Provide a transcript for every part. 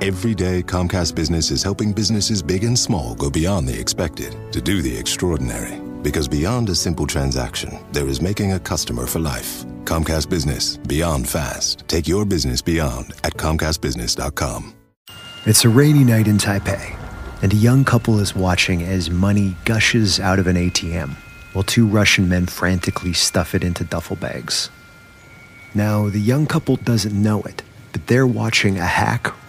Every day, Comcast Business is helping businesses big and small go beyond the expected to do the extraordinary. Because beyond a simple transaction, there is making a customer for life. Comcast Business, beyond fast. Take your business beyond at ComcastBusiness.com. It's a rainy night in Taipei, and a young couple is watching as money gushes out of an ATM while two Russian men frantically stuff it into duffel bags. Now, the young couple doesn't know it, but they're watching a hack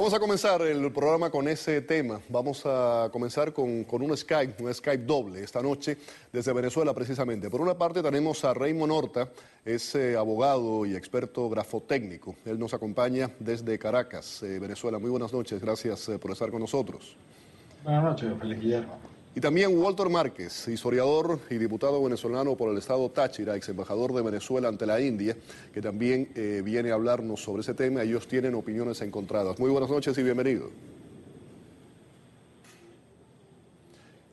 Vamos a comenzar el programa con ese tema. Vamos a comenzar con, un Skype, un Skype doble esta noche desde Venezuela precisamente. Por una parte tenemos a Raymond Horta, es eh, abogado y experto grafotécnico. Él nos acompaña desde Caracas, eh, Venezuela. Muy buenas noches, gracias eh, por estar con nosotros. Buenas noches, Feliz Guillermo. Y también Walter Márquez, historiador y diputado venezolano por el estado Táchira, ex embajador de Venezuela ante la India, que también eh, viene a hablarnos sobre ese tema. Ellos tienen opiniones encontradas. Muy buenas noches y bienvenido.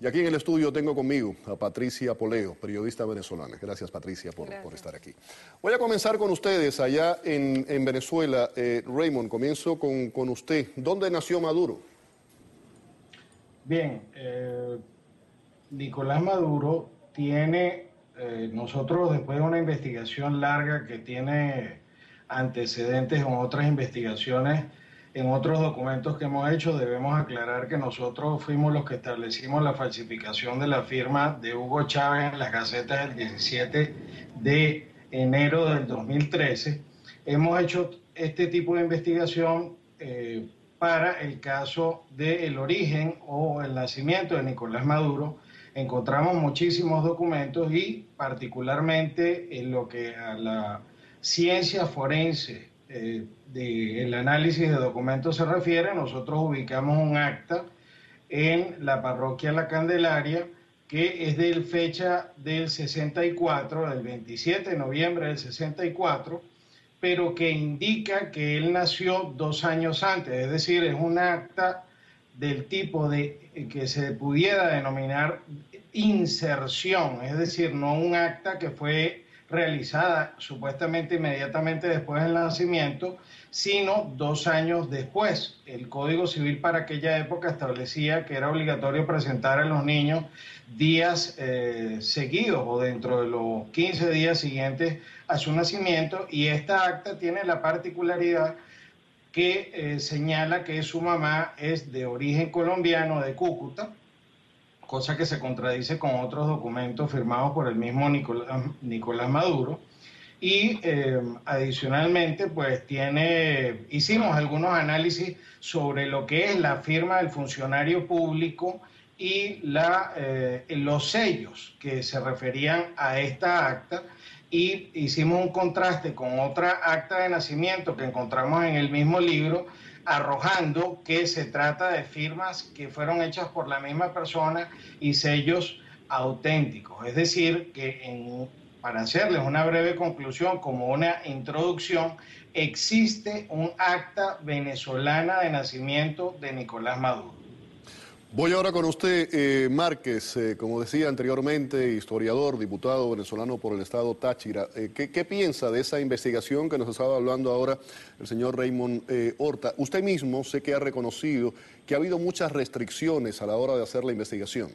Y aquí en el estudio tengo conmigo a Patricia Poleo, periodista venezolana. Gracias, Patricia, por, por estar aquí. Voy a comenzar con ustedes allá en, en Venezuela. Eh, Raymond, comienzo con, con usted. ¿Dónde nació Maduro? Bien, eh, Nicolás Maduro tiene, eh, nosotros después de una investigación larga que tiene antecedentes en otras investigaciones, en otros documentos que hemos hecho, debemos aclarar que nosotros fuimos los que establecimos la falsificación de la firma de Hugo Chávez en las gacetas del 17 de enero del 2013. Hemos hecho este tipo de investigación eh, para el caso del origen o el nacimiento de Nicolás Maduro. Encontramos muchísimos documentos y particularmente en lo que a la ciencia forense eh, del análisis de documentos se refiere, nosotros ubicamos un acta en la parroquia La Candelaria que es de fecha del 64, del 27 de noviembre del 64, pero que indica que él nació dos años antes, es decir, es un acta del tipo de que se pudiera denominar inserción, es decir, no un acta que fue realizada supuestamente inmediatamente después del nacimiento, sino dos años después. El Código Civil para aquella época establecía que era obligatorio presentar a los niños días eh, seguidos o dentro de los 15 días siguientes a su nacimiento y esta acta tiene la particularidad que eh, señala que su mamá es de origen colombiano, de Cúcuta, cosa que se contradice con otros documentos firmados por el mismo Nicolás, Maduro. Y eh, adicionalmente, pues tiene, hicimos algunos análisis sobre lo que es la firma del funcionario público y la, eh, los sellos que se referían a esta acta y hicimos un contraste con otra acta de nacimiento que encontramos en el mismo libro, arrojando que se trata de firmas que fueron hechas por la misma persona y sellos auténticos. Es decir, que para hacerles una breve conclusión, como una introducción, existe un acta venezolana de nacimiento de Nicolás Maduro. Voy ahora con usted, eh, Márquez, eh, como decía anteriormente, historiador, diputado venezolano por el estado Táchira. Eh, ¿qué, ¿qué, piensa de esa investigación que nos estaba hablando ahora el señor Raymond eh, Horta? Usted mismo sé que ha reconocido que ha habido muchas restricciones a la hora de hacer la investigación.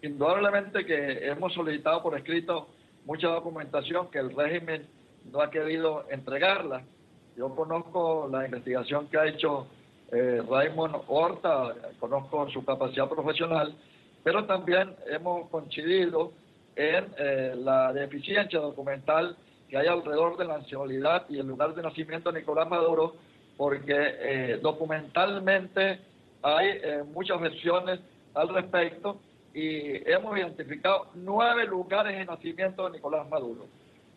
Indudablemente que hemos solicitado por escrito mucha documentación que el régimen no ha querido entregarla. Yo conozco la investigación que ha hecho eh, Horta, conozco su capacidad profesional, pero también hemos coincidido en eh, la deficiencia documental que hay alrededor de la nacionalidad y el lugar de nacimiento de Nicolás Maduro, porque eh, documentalmente hay eh, muchas versiones al respecto y hemos identificado nueve lugares de nacimiento de Nicolás Maduro.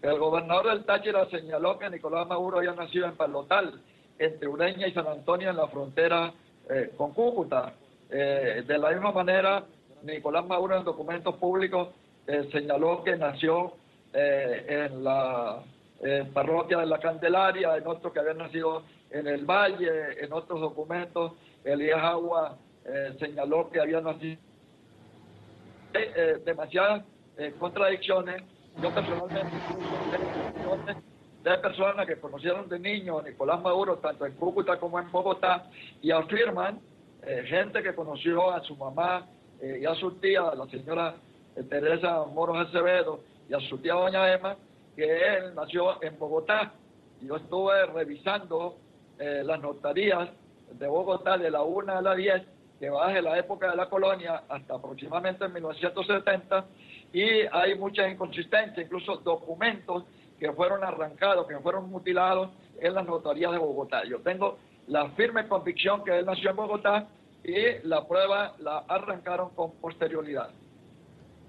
El gobernador del Táchira señaló que Nicolás Maduro había nacido en Palotal, entre Ureña y San Antonio en la frontera eh, con Cúcuta. Eh, de la misma manera, Nicolás Maduro en documentos públicos eh, señaló que nació en la parroquia de la Candelaria, en otros que habían nacido en el Valle, en otros documentos, Elías Agua eh, señaló que había nacido. Eh, demasiadas contradicciones. Yo personalmente, de personas que conocieron de niño a Nicolás Maduro, tanto en Cúcuta como en Bogotá, y afirman, gente que conoció a su mamá y a su tía, la señora Teresa Moros Acevedo, y a su tía Doña Emma, que él nació en Bogotá. Yo estuve revisando eh, las notarías de Bogotá de la 1 a la 10, que va desde la época de la colonia hasta aproximadamente 1970, y hay muchas inconsistencias, incluso documentos que fueron arrancados, que fueron mutilados en las notarías de Bogotá. Yo tengo la firme convicción que él nació en Bogotá y la prueba la arrancaron con posterioridad.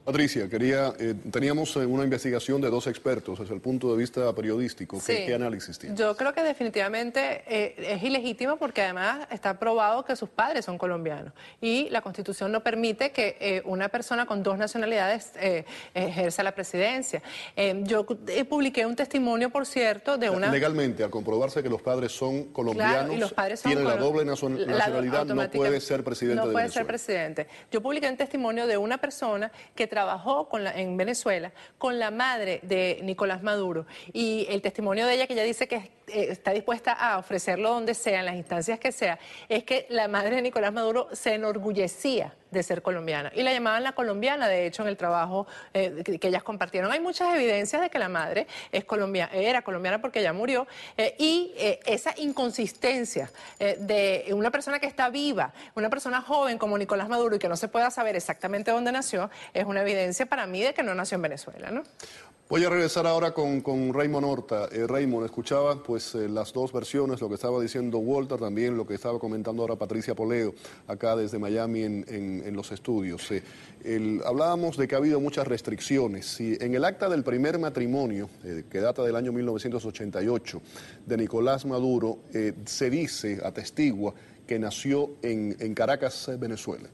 Patricia, quería, eh, teníamos eh, una investigación de dos expertos desde el punto de vista periodístico. ¿Qué, análisis tiene? Yo creo que definitivamente eh, es ilegítimo porque además está probado que sus padres son colombianos y la Constitución no permite que una persona con dos nacionalidades ejerza la presidencia. yo publiqué un testimonio, por cierto, de una... Legalmente, al comprobarse que los padres son colombianos, y los padres tienen la doble nacionalidad, no puede ser presidente No puede ser presidente. Yo publiqué un testimonio de una persona que trabajó con la, en Venezuela con la madre de Nicolás Maduro. Y el testimonio de ella que ella dice que eh, está dispuesta a ofrecerlo donde sea, en las instancias que sea, es que la madre de Nicolás Maduro se enorgullecía de ser colombiana. Y la llamaban la colombiana, de hecho, en el trabajo eh, que, ellas compartieron. Hay muchas evidencias de que la madre es colombiana, era colombiana porque ella murió. Eh, y esa inconsistencia de una persona que está viva, una persona joven como Nicolás Maduro y que no se pueda saber exactamente dónde nació, es una evidencia para mí de que no nació en Venezuela. ¿no? Voy a regresar ahora con, con Raymond Horta. Eh, Raymond, escuchaba pues eh, las dos versiones, lo que estaba diciendo Walter, también lo que estaba comentando ahora Patricia Poleo, acá desde Miami en, en, los estudios. Eh, hablábamos de que ha habido muchas restricciones. Y en el acta del primer matrimonio, que data del año 1988, de Nicolás Maduro, se dice, atestigua, que nació en, en Caracas, Venezuela.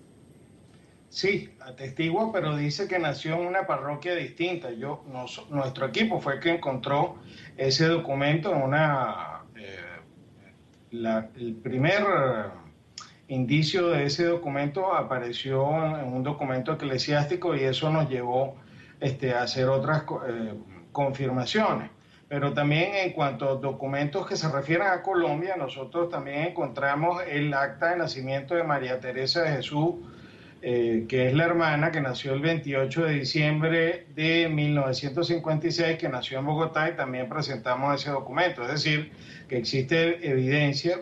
Sí, atestigua, pero dice que nació en una parroquia distinta. Yo, nuestro equipo fue el que encontró ese documento en una... Eh, el primer indicio de ese documento apareció en un documento eclesiástico y eso nos llevó este, a hacer otras eh, confirmaciones. Pero también en cuanto a documentos que se refieren a Colombia, nosotros también encontramos el acta de nacimiento de María Teresa de Jesús eh, que es la hermana que nació el 28 de diciembre de 1956, que nació en Bogotá y también presentamos ese documento. Es decir, que existe evidencia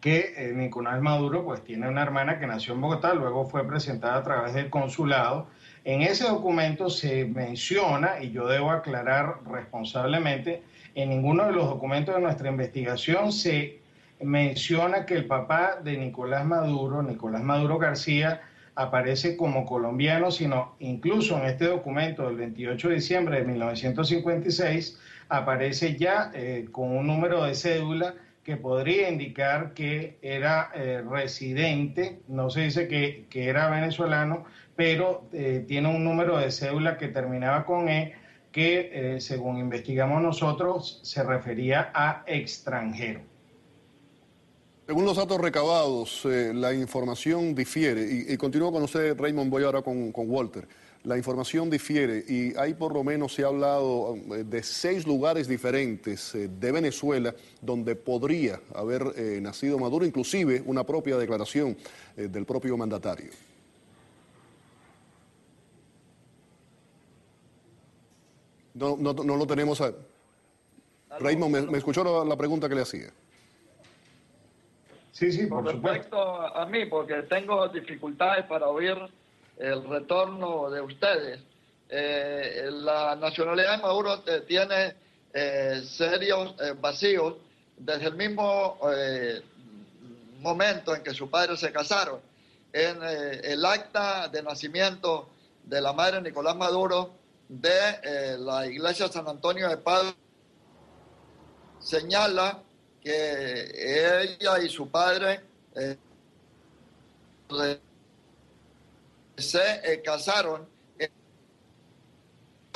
que eh, Nicolás Maduro pues tiene una hermana que nació en Bogotá, luego fue presentada a través del consulado. En ese documento se menciona, y yo debo aclarar responsablemente, en ninguno de los documentos de nuestra investigación se menciona que el papá de Nicolás Maduro, Nicolás Maduro García, aparece como colombiano, sino incluso en este documento del 28 de diciembre de 1956 aparece ya eh, con un número de cédula que podría indicar que era eh, residente, no se dice que, era venezolano, pero eh, tiene un número de cédula que terminaba con E, que según investigamos nosotros se refería a extranjero. Según los datos recabados, eh, la información difiere, y, continúo con usted, Raymond, voy ahora con, Walter. La información difiere y hay por lo menos, se ha hablado eh, de seis lugares diferentes eh, de Venezuela donde podría haber nacido Maduro, inclusive una propia declaración del propio mandatario. No, no, no lo tenemos. A... Raymond, ¿me, escuchó la pregunta que le hacía? Sí, sí, por respecto a mí, porque tengo dificultades para oír el retorno de ustedes. Eh, la nacionalidad de Maduro eh, tiene eh, serios vacíos desde el mismo momento en que sus padres se casaron. En el acta de nacimiento de la madre Nicolás Maduro de la iglesia San Antonio de Padre señala que ella y su padre eh, se eh, casaron en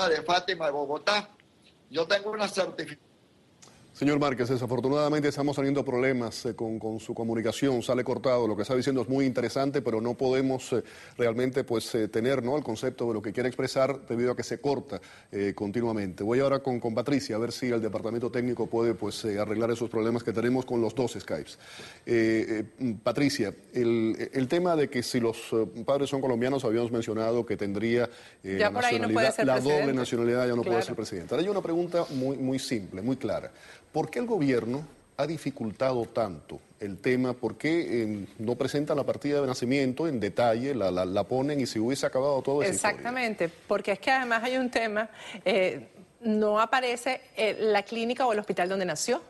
de Fátima de Bogotá. Yo tengo una certificación Señor Márquez, desafortunadamente estamos teniendo problemas eh, con, su comunicación, sale cortado, lo que está diciendo es muy interesante, pero no podemos eh, realmente pues, eh, tener ¿no? el concepto de lo que quiere expresar debido a que se corta continuamente. Voy ahora con, con, Patricia a ver si el departamento técnico puede pues, arreglar esos problemas que tenemos con los dos Skypes. Patricia, el, el, tema de que si los padres son colombianos, habíamos mencionado que tendría la, la doble nacionalidad, ya no puede ser presidente. Ahora hay una pregunta muy, muy simple, muy clara. ¿Por qué el gobierno ha dificultado tanto el tema? ¿Por qué eh, no presentan la partida de nacimiento en detalle, la, ponen y si hubiese acabado todo eso? Exactamente, porque es que además hay un tema, eh, no aparece eh, la clínica o el hospital donde nació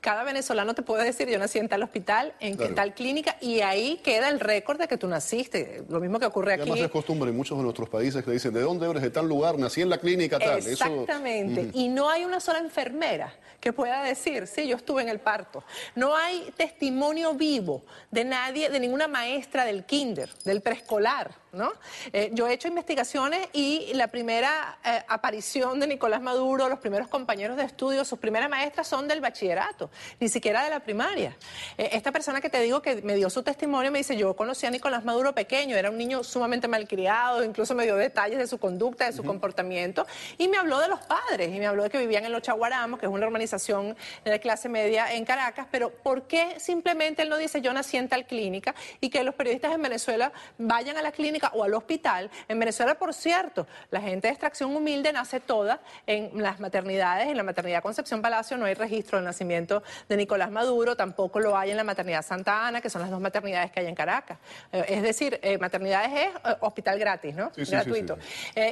cada venezolano te puede decir, yo nací en tal hospital, en tal clínica, y ahí queda el récord de que tú naciste. Lo mismo que ocurre aquí. Además es costumbre en muchos de nuestros países que dicen, ¿de dónde eres? De tal lugar, nací en la clínica tal. Exactamente. Y no hay una sola enfermera que pueda decir, sí, yo estuve en el parto. No hay testimonio vivo de nadie, de ninguna maestra del kinder, del preescolar, ¿no? Eh, yo he hecho investigaciones y la primera eh, aparición de Nicolás Maduro, los primeros compañeros de estudio, sus primeras maestras son del bachillerato, ni siquiera de la primaria. Eh, esta persona que te digo que me dio su testimonio me dice, yo conocí a Nicolás Maduro pequeño, era un niño sumamente malcriado, incluso me dio detalles de su conducta, de su comportamiento, y me habló de los padres, y me habló de que vivían en Los Chaguaramos, que es una organización de clase media en Caracas, pero ¿por qué simplemente él no dice, yo nací en tal clínica, y que los periodistas en Venezuela vayan a la clínica o al hospital. En Venezuela, por cierto, la gente de extracción humilde nace toda en las maternidades. En la maternidad Concepción Palacio no hay registro del nacimiento de Nicolás Maduro, tampoco lo hay en la maternidad Santa Ana, que son las dos maternidades que hay en Caracas. Eh, es decir, eh, maternidades es eh, hospital gratis, ¿no? Gratuito.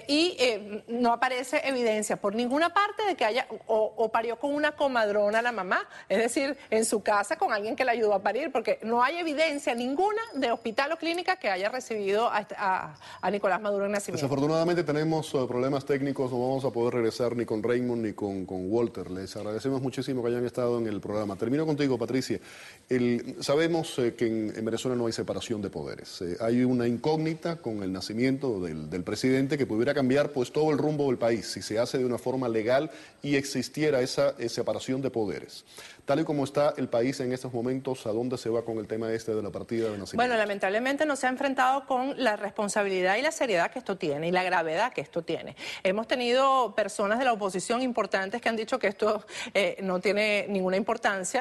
y no aparece evidencia por ninguna parte de que haya o, parió con una comadrona la mamá, es decir, en su casa con alguien que la ayudó a parir, porque no hay evidencia ninguna de hospital o clínica que haya recibido a, a, Nicolás Maduro en nacimiento. Desafortunadamente tenemos problemas técnicos, no vamos a poder regresar ni con Raymond ni con, con, Walter. Les agradecemos muchísimo que hayan estado en el programa. Termino contigo, Patricia. El, sabemos eh, que en, Venezuela no hay separación de poderes. Eh, hay una incógnita con el nacimiento del, presidente que pudiera cambiar pues todo el rumbo del país si se hace de una forma legal y existiera esa separación de poderes. Tal y como está el país en estos momentos, ¿a dónde se va con el tema este de la partida de nacimiento? Bueno, lamentablemente no se ha enfrentado con la responsabilidad y la seriedad que esto tiene y la gravedad que esto tiene. Hemos tenido personas de la oposición importantes que han dicho que esto eh, no tiene ninguna importancia.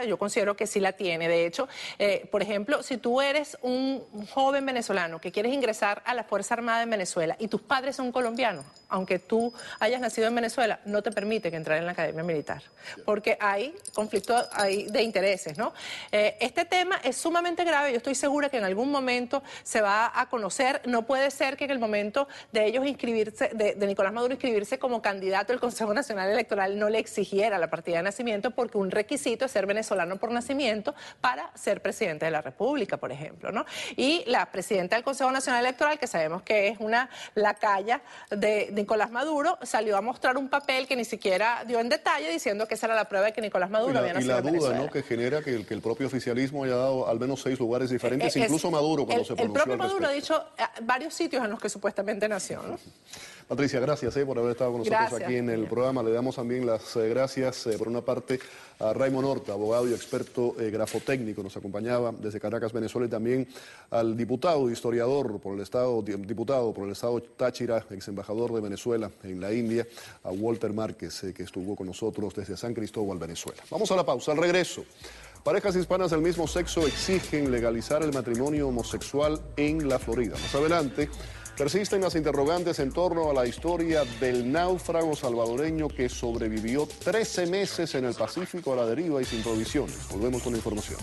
Yo considero que sí la tiene. De hecho, eh, por ejemplo, si tú eres un joven venezolano que quieres ingresar a la Fuerza Armada en Venezuela y tus padres son colombianos, aunque tú hayas nacido en Venezuela, no te permiten entrar en la Academia Militar, porque hay conflicto de intereses, ¿no? Eh, este tema es sumamente grave, yo estoy segura que en algún momento se va a conocer, no puede ser que en el momento de ellos inscribirse, de, Nicolás Maduro inscribirse como candidato el Consejo Nacional Electoral no le exigiera la partida de nacimiento porque un requisito es ser venezolano por nacimiento para ser presidente de la República, por ejemplo, ¿no? Y la presidenta del Consejo Nacional Electoral, que sabemos que es una lacaya de, Nicolás Maduro, salió a mostrar un papel que ni siquiera dio en detalle diciendo que esa era la prueba de que Nicolás Maduro había nacido duda que genera que el, que el, propio oficialismo haya dado al menos seis lugares diferentes, eh, incluso Maduro cuando se pronunció El propio Maduro ha dicho eh, varios sitios en los que supuestamente nació. Patricia, gracias eh, por haber estado con nosotros aquí en el programa. Le damos también las gracias, por una parte, a Raymond Horta, abogado y experto grafotécnico, nos acompañaba desde Caracas, Venezuela, y también al diputado, historiador por el Estado, diputado por el Estado Táchira, ex embajador de Venezuela en la India, a Walter Márquez, que estuvo con nosotros desde San Cristóbal, Venezuela. Vamos a la pausa. Al regreso, parejas hispanas del mismo sexo exigen legalizar el matrimonio homosexual en la Florida. Más adelante, persisten las interrogantes en torno a la historia del náufrago salvadoreño que sobrevivió 13 meses en el Pacífico a la deriva y sin provisiones. Volvemos con la información.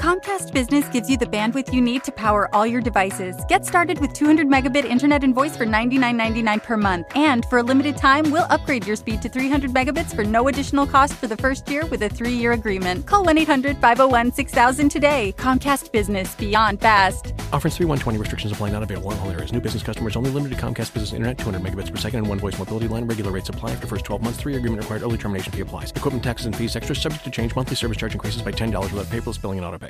Comcast Business gives you the bandwidth you need to power all your devices. Get started with 200 megabit internet and voice for $99.99 per month. And for a limited time, we'll upgrade your speed to 300 megabits for no additional cost for the first year with a three year agreement. Call 1 800 501 6000 today. Comcast Business Beyond Fast. Offers 3120 restrictions apply, not available in all areas. New business customers only limited to Comcast Business Internet, 200 megabits per second, and one voice mobility line. Regular rates apply after first 12 months. Three year agreement required. Early termination fee applies. Equipment taxes and fees extra subject to change. Monthly service charge increases by $10 without paperless billing and auto